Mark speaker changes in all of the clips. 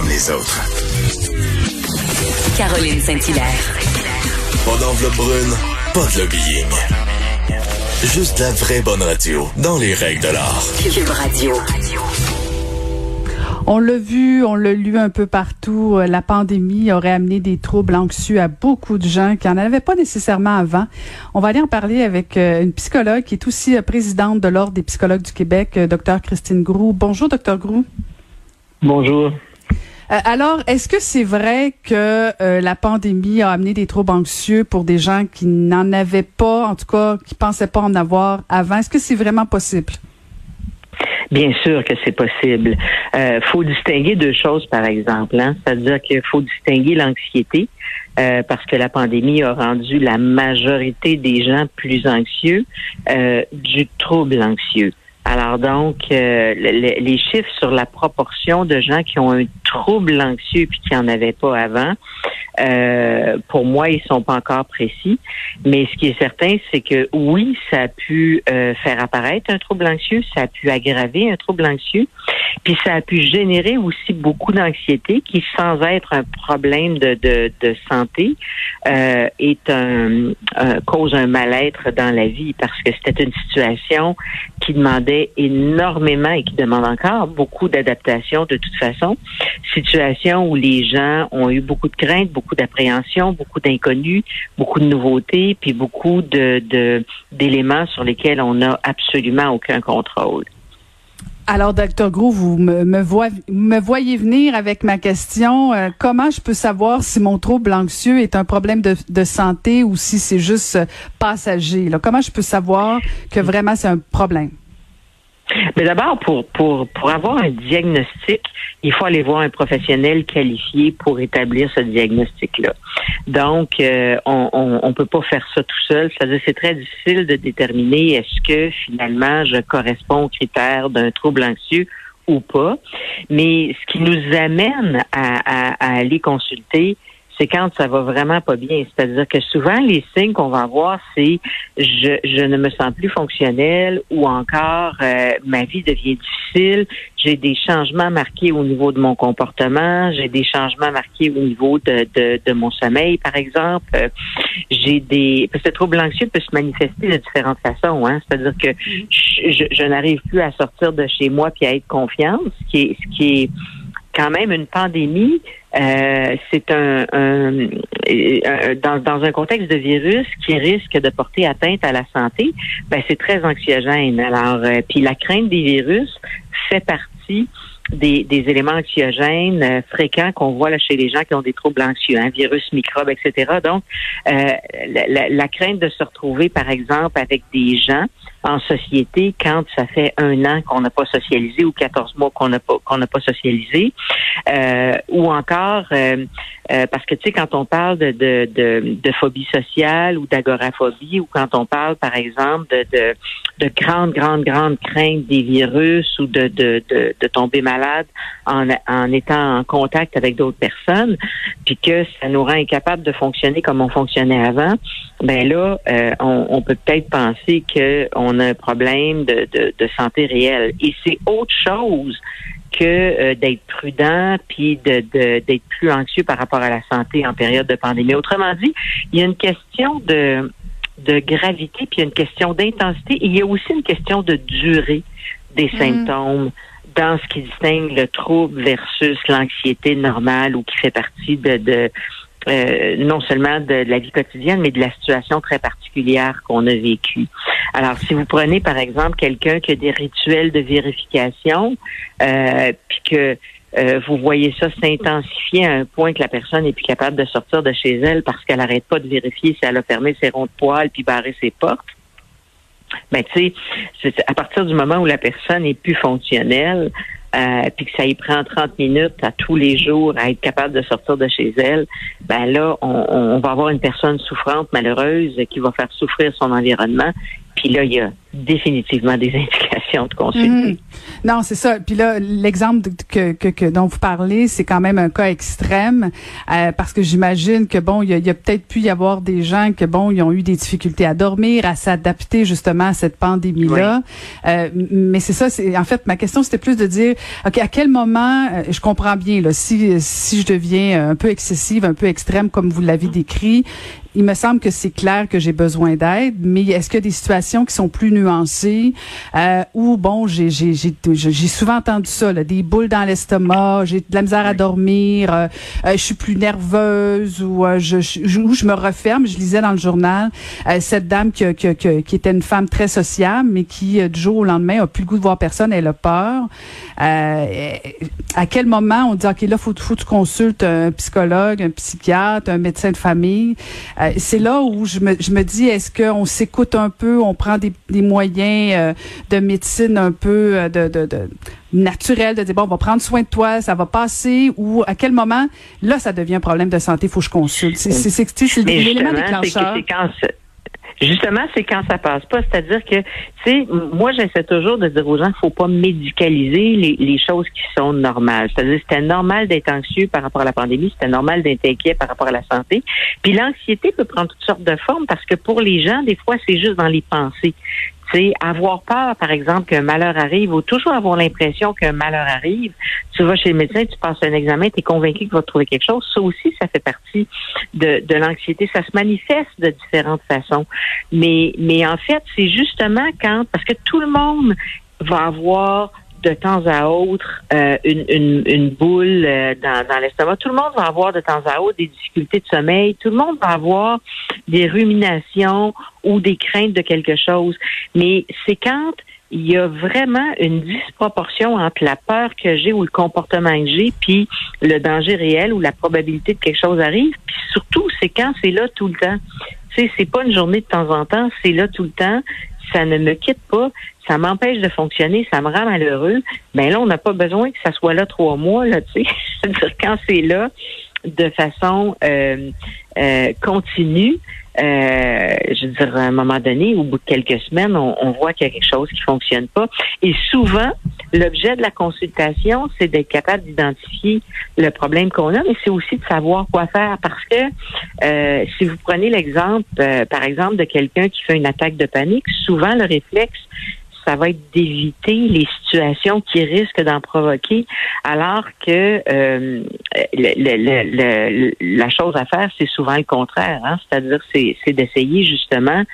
Speaker 1: Comme les autres.
Speaker 2: Caroline Saint-Hilaire.
Speaker 1: Pas d'enveloppe brune, pas de lobbying. Juste la vraie bonne radio, dans les règles de l'art.
Speaker 2: Cube Radio.
Speaker 3: On l'a vu, on l'a lu un peu partout. euh, La pandémie aurait amené des troubles anxieux à beaucoup de gens qui n'en avaient pas nécessairement avant. On va aller en parler avec euh, une psychologue qui est aussi euh, présidente de l'Ordre des psychologues du Québec, Dr Christine Groux. Bonjour, Dr Groux.
Speaker 4: Bonjour.
Speaker 3: Euh, alors, est-ce que c'est vrai que euh, la pandémie a amené des troubles anxieux pour des gens qui n'en avaient pas, en tout cas, qui pensaient pas en avoir avant? Est-ce que c'est vraiment possible?
Speaker 4: Bien sûr que c'est possible. Euh, faut distinguer deux choses, par exemple. Hein? C'est-à-dire qu'il faut distinguer l'anxiété, euh, parce que la pandémie a rendu la majorité des gens plus anxieux, du trouble anxieux. Alors donc, euh, le- le- les chiffres sur la proportion de gens qui ont un trouble anxieux puis qui n'en avaient pas avant, euh, pour moi, ils sont pas encore précis. Mais ce qui est certain, c'est que oui, ça a pu euh, faire apparaître un trouble anxieux, ça a pu aggraver un trouble anxieux, puis ça a pu générer aussi beaucoup d'anxiété qui, sans être un problème de, de, de santé, euh, est un, un- cause un mal-être dans la vie parce que c'était une situation qui demandait énormément et qui demande encore beaucoup d'adaptation de toute façon. Situation où les gens ont eu beaucoup de craintes, beaucoup d'appréhension, beaucoup d'inconnus, beaucoup de nouveautés, puis beaucoup d'éléments sur lesquels on n'a absolument aucun contrôle.
Speaker 3: Alors, Dr. Gros, vous me, voyez venir avec ma question. Euh, comment je peux savoir si mon trouble anxieux est un problème de, santé ou si c'est juste passager? Comment je peux savoir que vraiment c'est un problème?
Speaker 4: Mais d'abord, pour, pour, pour avoir un diagnostic, il faut aller voir un professionnel qualifié pour établir ce diagnostic-là. Donc, euh, on on peut pas faire ça tout seul. C'est-à-dire, c'est très difficile de déterminer est-ce que finalement je corresponds aux critères d'un trouble anxieux ou pas. Mais ce qui nous amène à, à, à aller consulter, c'est quand ça va vraiment pas bien. C'est-à-dire que souvent, les signes qu'on va avoir, c'est je, je ne me sens plus fonctionnel ou encore euh, ma vie devient difficile, j'ai des changements marqués au niveau de mon comportement, j'ai des changements marqués au niveau de, de, de mon sommeil, par exemple. J'ai des parce que le trouble anxieux peut se manifester de différentes façons. Hein? C'est-à-dire que je, je, je n'arrive plus à sortir de chez moi puis à être confiante, ce qui est ce qui est quand même une pandémie, euh, c'est un, un- un- dans, dans un contexte de virus qui risque de porter atteinte à la santé, ben c'est très anxiogène. Alors, euh, puis la crainte des virus fait partie des, des éléments anxiogènes euh, fréquents qu'on voit là chez les gens qui ont des troubles anxieux, hein, virus, microbes, etc. Donc, euh, la- la crainte de se retrouver, par exemple, avec des gens en société quand ça fait un an qu'on n'a pas socialisé ou 14 mois qu'on n'a pas qu'on n'a pas socialisé, euh, ou encore euh, euh, parce que tu sais quand on parle de de, de, de phobie sociale ou d'agoraphobie ou quand on parle par exemple de de, de grandes grandes grandes craintes des virus ou de de, de, de tomber malade en, en étant en contact avec d'autres personnes, puis que ça nous rend incapables de fonctionner comme on fonctionnait avant, ben là, euh, on, on peut peut-être penser qu'on a un problème de, de, de santé réelle. Et c'est autre chose que euh, d'être prudent puis de, de- d'être plus anxieux par rapport à la santé en période de pandémie. Autrement dit, il y a une question de de gravité puis il y a une question d'intensité. Et il y a aussi une question de durée des symptômes dans ce qui distingue le trouble versus l'anxiété normale ou qui fait partie de, de euh, non seulement de la vie quotidienne, mais de la situation très particulière qu'on a vécue. Alors, si vous prenez par exemple quelqu'un qui a des rituels de vérification, euh, puis que euh, vous voyez ça s'intensifier à un point que la personne n'est plus capable de sortir de chez elle parce qu'elle n'arrête pas de vérifier si elle a fermé ses ronds de poils puis barré ses portes. Ben, tu sais, à partir du moment où la personne est plus fonctionnelle, euh, puis que ça y prend 30 minutes à tous les jours à être capable de sortir de chez elle, ben là, on, on va avoir une personne souffrante, malheureuse, qui va faire souffrir son environnement. Puis là, il y a définitivement des indications de consulter. Mhm.
Speaker 3: Non, c'est ça. Puis là, l'exemple que, que, que, dont vous parlez, c'est quand même un cas extrême euh, parce que j'imagine que bon, il y a, a peut-être pu y avoir des gens que bon, ils ont eu des difficultés à dormir, à s'adapter justement à cette pandémie-là. Euh, mais c'est ça. C'est en fait ma question, c'était plus de dire, ok, à quel moment, euh, je comprends bien là, si si je deviens un peu excessive, un peu extrême comme vous l'avez décrit, il me semble que c'est clair que j'ai besoin d'aide, mais est-ce qu'il y a des situations qui sont plus nuancées? Euh, où, bon, j'ai, j'ai, j'ai, j'ai souvent entendu ça, là, des boules dans l'estomac, j'ai de la misère à dormir, euh, euh, je suis plus nerveuse ou euh, je, je, je me referme. Je lisais dans le journal cette dame qui, qui, qui, qui, était une femme très sociable, mais qui, du jour au lendemain, a plus le goût de voir personne, elle a peur. à quel moment on dit, OK, là, faut, faut que tu consultes un psychologue, un psychiatre, un médecin de famille? Euh, c'est là où je me, je me dis, est-ce qu'on s'écoute un peu, on prend des, des moyens euh, de médecine un peu euh, de, de, de naturel de dire bon on va prendre soin de toi ça va passer ou à quel moment? Là ça devient un problème de santé faut que je consulte. C'est c'est c'est l'élément déclencheur
Speaker 4: Justement, c'est quand ça passe pas. C'est-à-dire que, tu sais, moi, j'essaie toujours de dire aux gens qu'il faut pas médicaliser les, choses qui sont normales. C'est-à-dire, c'était normal d'être anxieux par rapport à la pandémie, c'était normal d'être inquiet par rapport à la santé. Puis l'anxiété peut prendre toutes sortes de formes parce que pour les gens, des fois, c'est juste dans les pensées c'est avoir peur, par exemple, qu'un malheur arrive ou toujours avoir l'impression qu'un malheur arrive. Tu vas chez le médecin, tu passes un examen, tu es convaincu qu'il va trouver quelque chose. Ça aussi, ça fait partie de, de l'anxiété. Ça se manifeste de différentes façons. Mais, mais en fait, c'est justement quand, parce que tout le monde va avoir de temps à autre euh, une, boule euh, dans, dans l'estomac. Tout le monde va avoir de temps à autre des difficultés de sommeil. Tout le monde va avoir des ruminations ou des craintes de quelque chose. Mais c'est quand il y a vraiment une disproportion entre la peur que j'ai ou le comportement que j'ai, puis le danger réel ou la probabilité que quelque chose arrive. Puis surtout, c'est quand c'est là tout le temps. Tu sais, c'est pas une journée de temps en temps, c'est là tout le temps ça ne me quitte pas, ça m'empêche de fonctionner, ça me rend malheureux, mais ben là, on n'a pas besoin que ça soit là trois mois, là, tu sais. quand c'est là de façon euh, euh, continue, euh, je veux dire, à un moment donné, au bout de quelques semaines, on, voit qu'il y a quelque chose qui fonctionne pas. Et souvent, l'objet de la consultation, c'est d'être capable d'identifier le problème qu'on a, mais c'est aussi de savoir quoi faire. Parce que si vous prenez l'exemple, par exemple, de quelqu'un qui fait une attaque de panique, souvent le réflexe, ça va être d'éviter les situations qui risquent d'en provoquer, alors que euh, la chose à faire, c'est souvent le contraire. Hein? C'est-à-dire, c'est d'essayer justement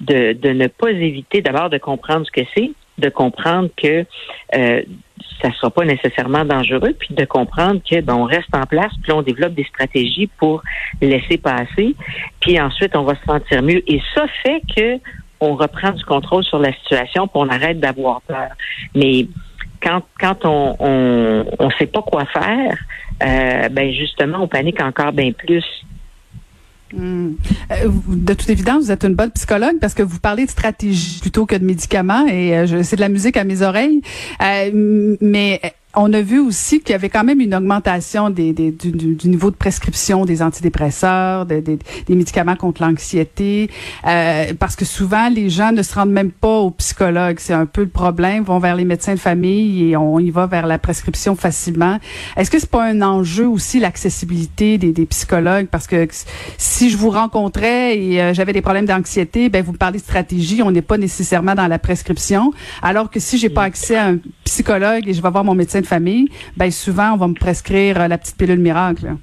Speaker 4: de, ne pas éviter d'abord de comprendre ce que c'est, de comprendre que euh, ça ne sera pas nécessairement dangereux, puis de comprendre que ben, on reste en place, puis on développe des stratégies pour laisser passer, puis ensuite on va se sentir mieux. Et ça fait que on reprend du contrôle sur la situation, puis on arrête d'avoir peur. Mais quand, quand on on, sait pas quoi faire, euh, ben justement, on panique encore bien plus.
Speaker 3: Hmm. Euh, de toute évidence, vous êtes une bonne psychologue parce que vous parlez de stratégie plutôt que de médicaments et euh, c'est de la musique à mes oreilles. mais on a vu aussi qu'il y avait quand même une augmentation des, des du, du, niveau de prescription des antidépresseurs, des, des, des médicaments contre l'anxiété, euh, parce que souvent les gens ne se rendent même pas au psychologue. C'est un peu le problème. Vont vers les médecins de famille et on y va vers la prescription facilement. Est-ce que c'est pas un enjeu aussi l'accessibilité des, des psychologues? Parce que si je vous rencontrais et euh, j'avais des problèmes d'anxiété, ben vous me parlez de stratégie, on n'est pas nécessairement dans la prescription. Alors que si j'ai pas accès à un psychologue et je vais voir mon médecin de famille, ben souvent on va me prescrire euh, la petite pilule miracle.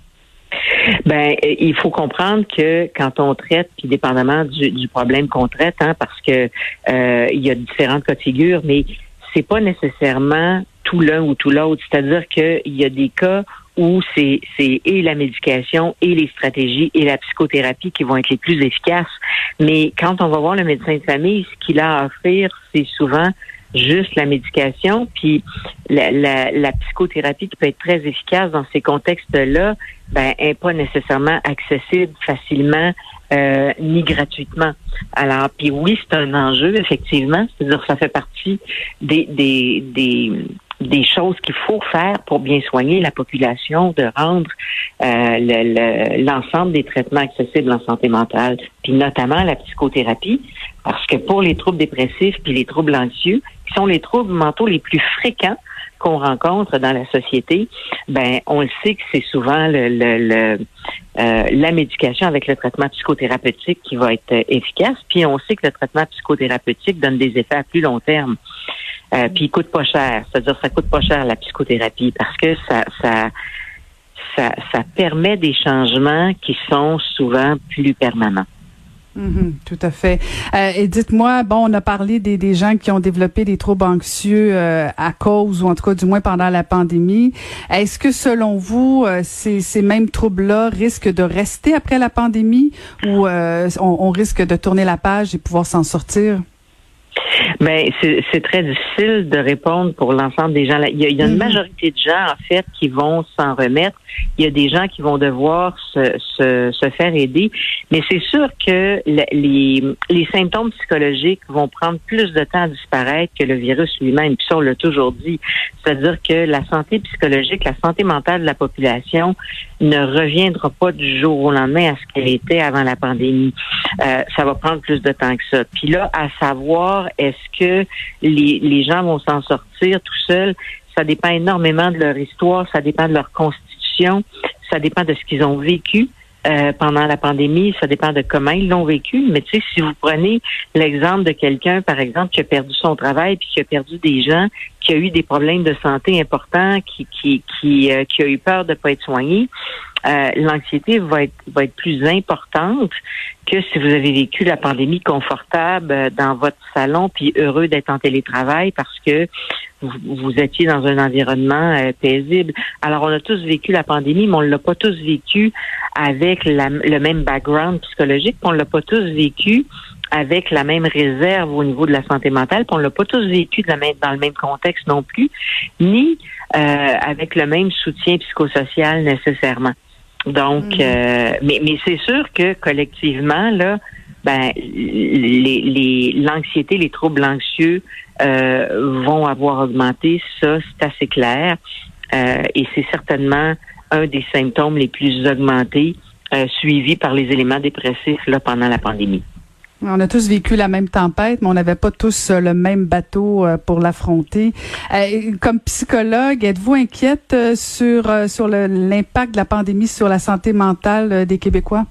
Speaker 4: Ben, il faut comprendre que quand on traite, puis dépendamment du, problème qu'on traite, hein, parce que euh, il y a différentes cas de figure, mais c'est pas nécessairement tout l'un ou tout l'autre. C'est-à-dire qu'il y a des cas où c'est c'est et la médication et les stratégies et la psychothérapie qui vont être les plus efficaces. Mais quand on va voir le médecin de famille, ce qu'il a à offrir, c'est souvent juste la médication, puis la, la, la, psychothérapie qui peut être très efficace dans ces contextes-là, ben, est pas nécessairement accessible facilement euh, ni gratuitement. Alors, puis oui, c'est un enjeu, effectivement, c'est-à-dire ça fait partie des, des des choses qu'il faut faire pour bien soigner la population, de rendre euh, l'ensemble des traitements accessibles en santé mentale, puis notamment la psychothérapie, parce que pour les troubles dépressifs puis les troubles anxieux, qui sont les troubles mentaux les plus fréquents qu'on rencontre dans la société, ben on le sait que c'est souvent le, le, euh, la médication avec le traitement psychothérapeutique qui va être efficace. Puis on sait que le traitement psychothérapeutique donne des effets à plus long terme. Euh, puis il coûte pas cher, c'est-à-dire ça coûte pas cher la psychothérapie parce que ça, ça ça, ça permet des changements qui sont souvent plus permanents.
Speaker 3: Mhm, tout à fait. Euh, et dites-moi, bon, on a parlé des, des, gens qui ont développé des troubles anxieux euh, à cause, ou en tout cas du moins pendant la pandémie. Est-ce que selon vous, euh, ces, ces, mêmes troubles-là risquent de rester après la pandémie ou on, on risque de tourner la page et pouvoir s'en sortir?
Speaker 4: Mais c'est très difficile de répondre pour l'ensemble des gens. Il y, a, il y a une mhm. majorité de gens, en fait, qui vont s'en remettre. Il y a des gens qui vont devoir se, se, se faire aider. Mais c'est sûr que les, les symptômes psychologiques vont prendre plus de temps à disparaître que le virus lui-même. Puis ça, on l'a toujours dit. C'est-à-dire que la santé psychologique, la santé mentale de la population ne reviendra pas du jour au lendemain à ce qu'elle était avant la pandémie. Euh, ça va prendre plus de temps que ça. Puis là, à savoir, est-ce que les, gens vont s'en sortir tout seuls? Ça dépend énormément de leur histoire, ça dépend de leur constitution, ça dépend de ce qu'ils ont vécu. Euh, pendant la pandémie, ça dépend de comment ils l'ont vécu. Mais tu sais, si vous prenez l'exemple de quelqu'un, par exemple, qui a perdu son travail, puis qui a perdu des gens, qui a eu des problèmes de santé importants, qui qui qui, euh, qui a eu peur de pas être soigné, euh, l'anxiété va être va être plus importante que si vous avez vécu la pandémie confortable dans votre salon puis heureux d'être en télétravail parce que vous, étiez dans un environnement euh, paisible. Alors, on a tous vécu la pandémie, mais on l'a pas tous vécu avec le même background psychologique, on l'a pas tous vécu avec la même réserve au niveau de la santé mentale, puis on l'a pas tous vécu de la même, dans le même contexte non plus, ni euh, avec le même soutien psychosocial nécessairement. Donc, mm. euh, mais, mais c'est sûr que collectivement, là, ben, les, l'anxiété, les, troubles anxieux euh, vont avoir augmenté. Ça, c'est assez clair. Euh, et c'est certainement un des symptômes les plus augmentés, euh, suivis par les éléments dépressifs là, pendant la pandémie.
Speaker 3: On a tous vécu la même tempête, mais on n'avait pas tous le même bateau pour l'affronter. comme psychologue, êtes-vous inquiète sur sur l'impact de la pandémie sur la santé mentale des Québécois?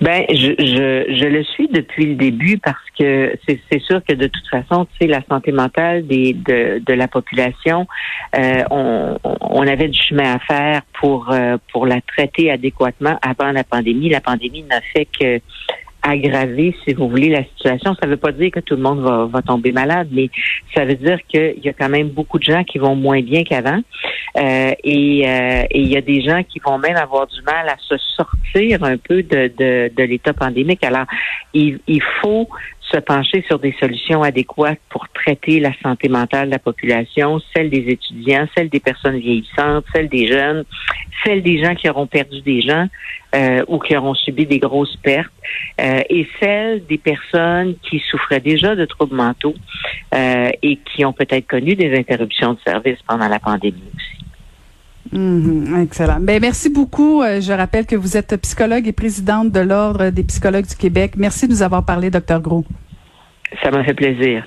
Speaker 4: Ben, je, je, je, le suis depuis le début parce que c'est sûr que de toute façon, tu sais, la santé mentale des, de, de la population, euh, on, on, avait du chemin à faire pour euh, pour la traiter adéquatement avant la pandémie. La pandémie n'a fait que aggraver, si vous voulez, la situation. Ça ne veut pas dire que tout le monde va, tomber malade, mais ça veut dire qu'il y a quand même beaucoup de gens qui vont moins bien qu'avant. Euh, et, euh, et il y a des gens qui vont même avoir du mal à se sortir un peu de, de, de l'état pandémique. Alors, il, il faut se pencher sur des solutions adéquates pour traiter la santé mentale de la population, celle des étudiants, celle des personnes vieillissantes, celle des jeunes, celle des gens qui auront perdu des gens euh, ou qui auront subi des grosses pertes, euh, et celle des personnes qui souffraient déjà de troubles mentaux euh, et qui ont peut-être connu des interruptions de service pendant la pandémie aussi.
Speaker 3: Mhm, excellent. Ben, merci beaucoup. Je rappelle que vous êtes psychologue et présidente de l'Ordre des psychologues du Québec. Merci de nous avoir parlé, docteur Gros.
Speaker 4: Ça m'a fait plaisir.